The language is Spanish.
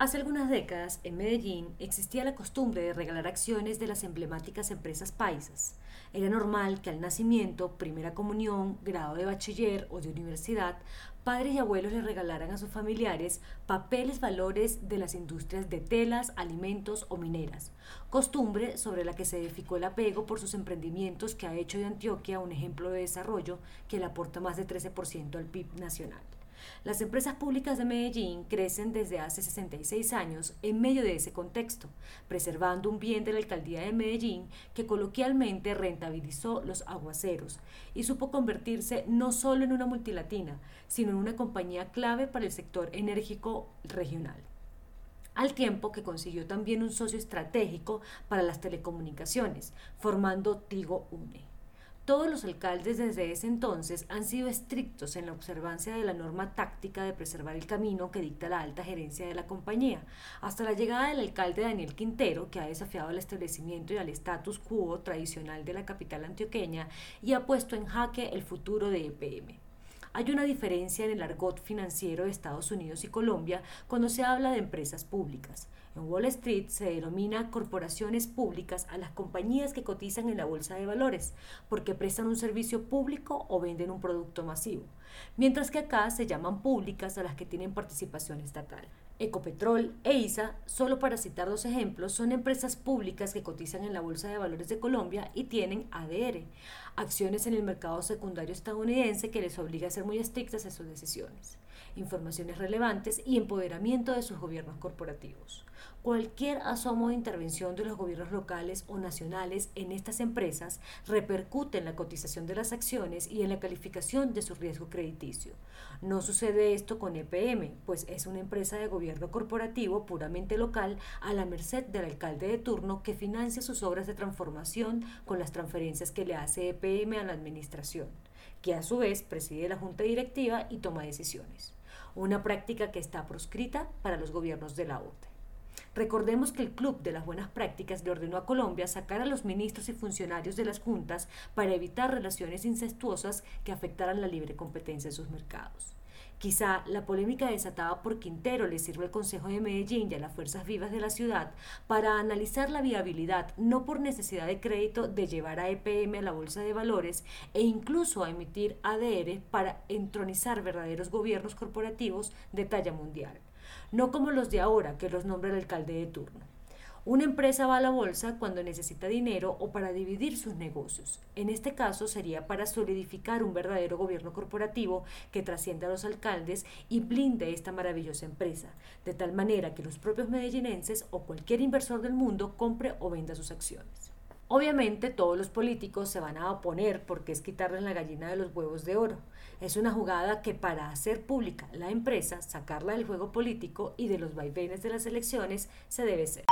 Hace algunas décadas, en Medellín, existía la costumbre de regalar acciones de las emblemáticas empresas paisas. Era normal que al nacimiento, primera comunión, grado de bachiller o de universidad, padres y abuelos le regalaran a sus familiares papeles valores de las industrias de telas, alimentos o mineras, costumbre sobre la que se edificó el apego por sus emprendimientos que ha hecho de Antioquia un ejemplo de desarrollo que le aporta más de 13% al PIB nacional. Las empresas públicas de Medellín crecen desde hace 66 años en medio de ese contexto, preservando un bien de la alcaldía de Medellín que coloquialmente rentabilizó los aguaceros y supo convertirse no solo en una multilatina, sino en una compañía clave para el sector enérgico regional al tiempo que consiguió también un socio estratégico para las telecomunicaciones, formando Tigo Une. Todos los alcaldes desde ese entonces han sido estrictos en la observancia de la norma táctica de preservar el camino que dicta la alta gerencia de la compañía, hasta la llegada del alcalde Daniel Quintero, que ha desafiado el establecimiento y al status quo tradicional de la capital antioqueña y ha puesto en jaque el futuro de EPM. Hay una diferencia en el argot financiero de Estados Unidos y Colombia cuando se habla de empresas públicas. En Wall Street se denomina corporaciones públicas a las compañías que cotizan en la bolsa de valores porque prestan un servicio público o venden un producto masivo, mientras que acá se llaman públicas a las que tienen participación estatal. Ecopetrol e ISA, solo para citar dos ejemplos, son empresas públicas que cotizan en la Bolsa de Valores de Colombia y tienen ADR, acciones en el mercado secundario estadounidense que les obliga a ser muy estrictas en sus decisiones, informaciones relevantes y empoderamiento de sus gobiernos corporativos. Cualquier asomo de intervención de los gobiernos locales o nacionales en estas empresas repercute en la cotización de las acciones y en la calificación de su riesgo crediticio. No sucede esto con EPM, pues es una empresa de gobierno corporativo puramente local a la merced del alcalde de turno que financia sus obras de transformación con las transferencias que le hace EPM a la administración, que a su vez preside la junta directiva y toma decisiones. Una práctica que está proscrita para los gobiernos de la OTE. Recordemos que el Club de las Buenas Prácticas le ordenó a Colombia sacar a los ministros y funcionarios de las juntas para evitar relaciones incestuosas que afectaran la libre competencia en sus mercados. Quizá la polémica desatada por Quintero le sirva al Consejo de Medellín y a las fuerzas vivas de la ciudad para analizar la viabilidad, no por necesidad de crédito, de llevar a EPM a la bolsa de valores e incluso a emitir ADR para entronizar verdaderos gobiernos corporativos de talla mundial no como los de ahora que los nombra el alcalde de turno. Una empresa va a la bolsa cuando necesita dinero o para dividir sus negocios. En este caso sería para solidificar un verdadero gobierno corporativo que trascienda a los alcaldes y blinde esta maravillosa empresa, de tal manera que los propios medellinenses o cualquier inversor del mundo compre o venda sus acciones. Obviamente todos los políticos se van a oponer porque es quitarles la gallina de los huevos de oro. Es una jugada que para hacer pública la empresa, sacarla del juego político y de los vaivenes de las elecciones, se debe hacer.